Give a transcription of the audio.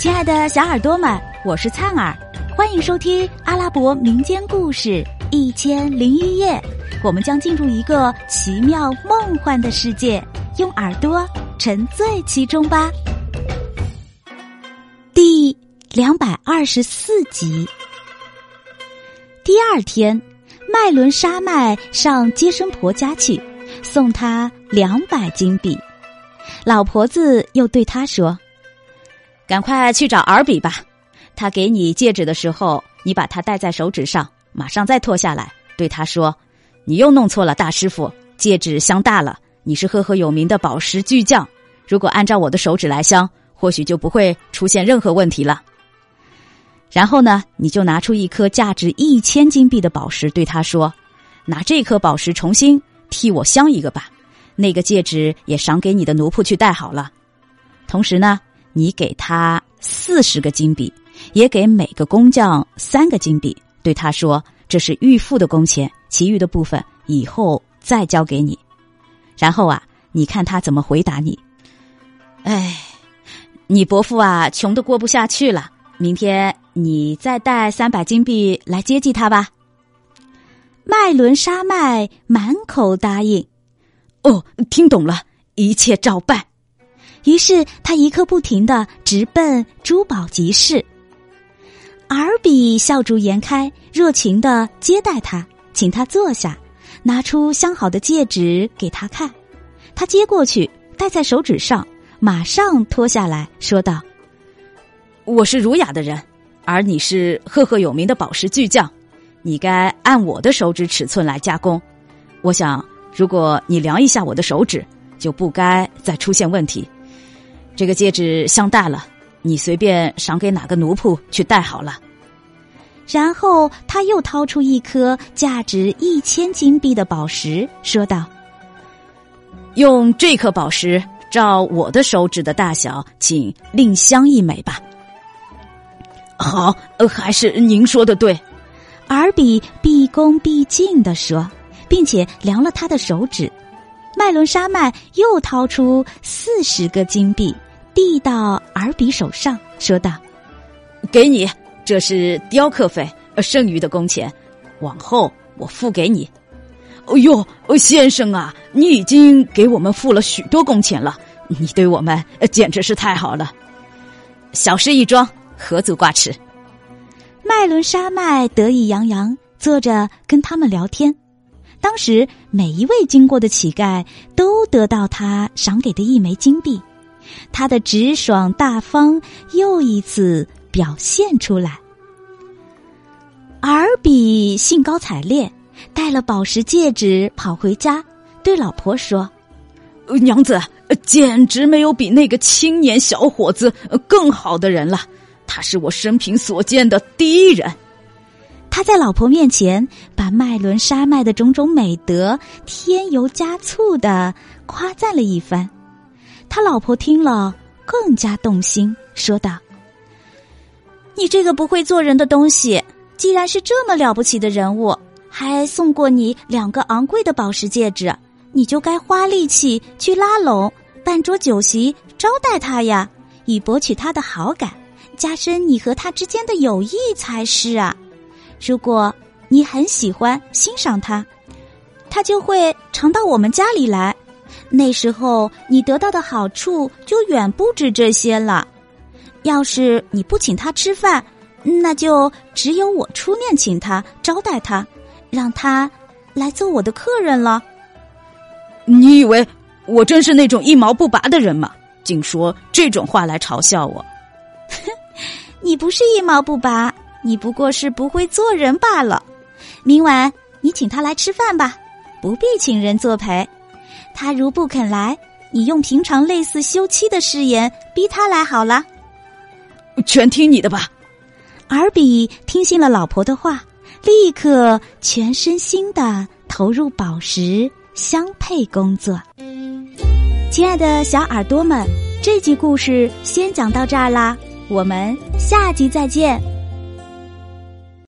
亲爱的小耳朵们，我是灿儿，欢迎收听阿拉伯民间故事《一千零一夜》。我们将进入一个奇妙梦幻的世界，用耳朵沉醉其中吧。第两百二十四集。第二天，麦伦沙麦上接生婆家去，送她两百金币。老婆子又对他说。赶快去找尔比吧，他给你戒指的时候，你把它戴在手指上，马上再脱下来，对他说：“你又弄错了，大师傅，戒指镶大了。你是赫赫有名的宝石巨匠，如果按照我的手指来镶，或许就不会出现任何问题了。”然后呢，你就拿出一颗价值一千金币的宝石，对他说：“拿这颗宝石重新替我镶一个吧，那个戒指也赏给你的奴仆去戴好了。同时呢。”你给他四十个金币，也给每个工匠三个金币。对他说：“这是预付的工钱，其余的部分以后再交给你。”然后啊，你看他怎么回答你。哎，你伯父啊，穷的过不下去了。明天你再带三百金币来接济他吧。麦伦沙麦满口答应。哦，听懂了，一切照办。于是他一刻不停的直奔珠宝集市。尔比笑逐颜开，热情的接待他，请他坐下，拿出镶好的戒指给他看。他接过去，戴在手指上，马上脱下来说道：“我是儒雅的人，而你是赫赫有名的宝石巨匠，你该按我的手指尺寸来加工。我想，如果你量一下我的手指，就不该再出现问题。”这个戒指镶大了，你随便赏给哪个奴仆去戴好了。然后他又掏出一颗价值一千金币的宝石，说道：“用这颗宝石照我的手指的大小，请另镶一枚吧。”好，还是您说的对。尔比毕恭毕敬的说，并且量了他的手指。麦伦沙麦又掏出四十个金币。递到尔比手上，说道：“给你，这是雕刻费，剩余的工钱，往后我付给你。”“哦呦，先生啊，你已经给我们付了许多工钱了，你对我们简直是太好了。”小事一桩，何足挂齿。麦伦沙麦得意洋洋，坐着跟他们聊天。当时每一位经过的乞丐都得到他赏给的一枚金币。他的直爽大方又一次表现出来。尔比兴高采烈，戴了宝石戒指跑回家，对老婆说：“娘子，简直没有比那个青年小伙子更好的人了。他是我生平所见的第一人。”他在老婆面前把麦伦沙麦的种种美德添油加醋的夸赞了一番。他老婆听了更加动心，说道：“你这个不会做人的东西，既然是这么了不起的人物，还送过你两个昂贵的宝石戒指，你就该花力气去拉拢、办桌酒席招待他呀，以博取他的好感，加深你和他之间的友谊才是啊。如果你很喜欢、欣赏他，他就会常到我们家里来。”那时候你得到的好处就远不止这些了。要是你不请他吃饭，那就只有我出面请他招待他，让他来做我的客人了。你以为我真是那种一毛不拔的人吗？竟说这种话来嘲笑我？哼，你不是一毛不拔，你不过是不会做人罢了。明晚你请他来吃饭吧，不必请人作陪。他如不肯来，你用平常类似休妻的誓言逼他来好了。全听你的吧。尔比听信了老婆的话，立刻全身心的投入宝石相配工作。亲爱的小耳朵们，这集故事先讲到这儿啦，我们下集再见。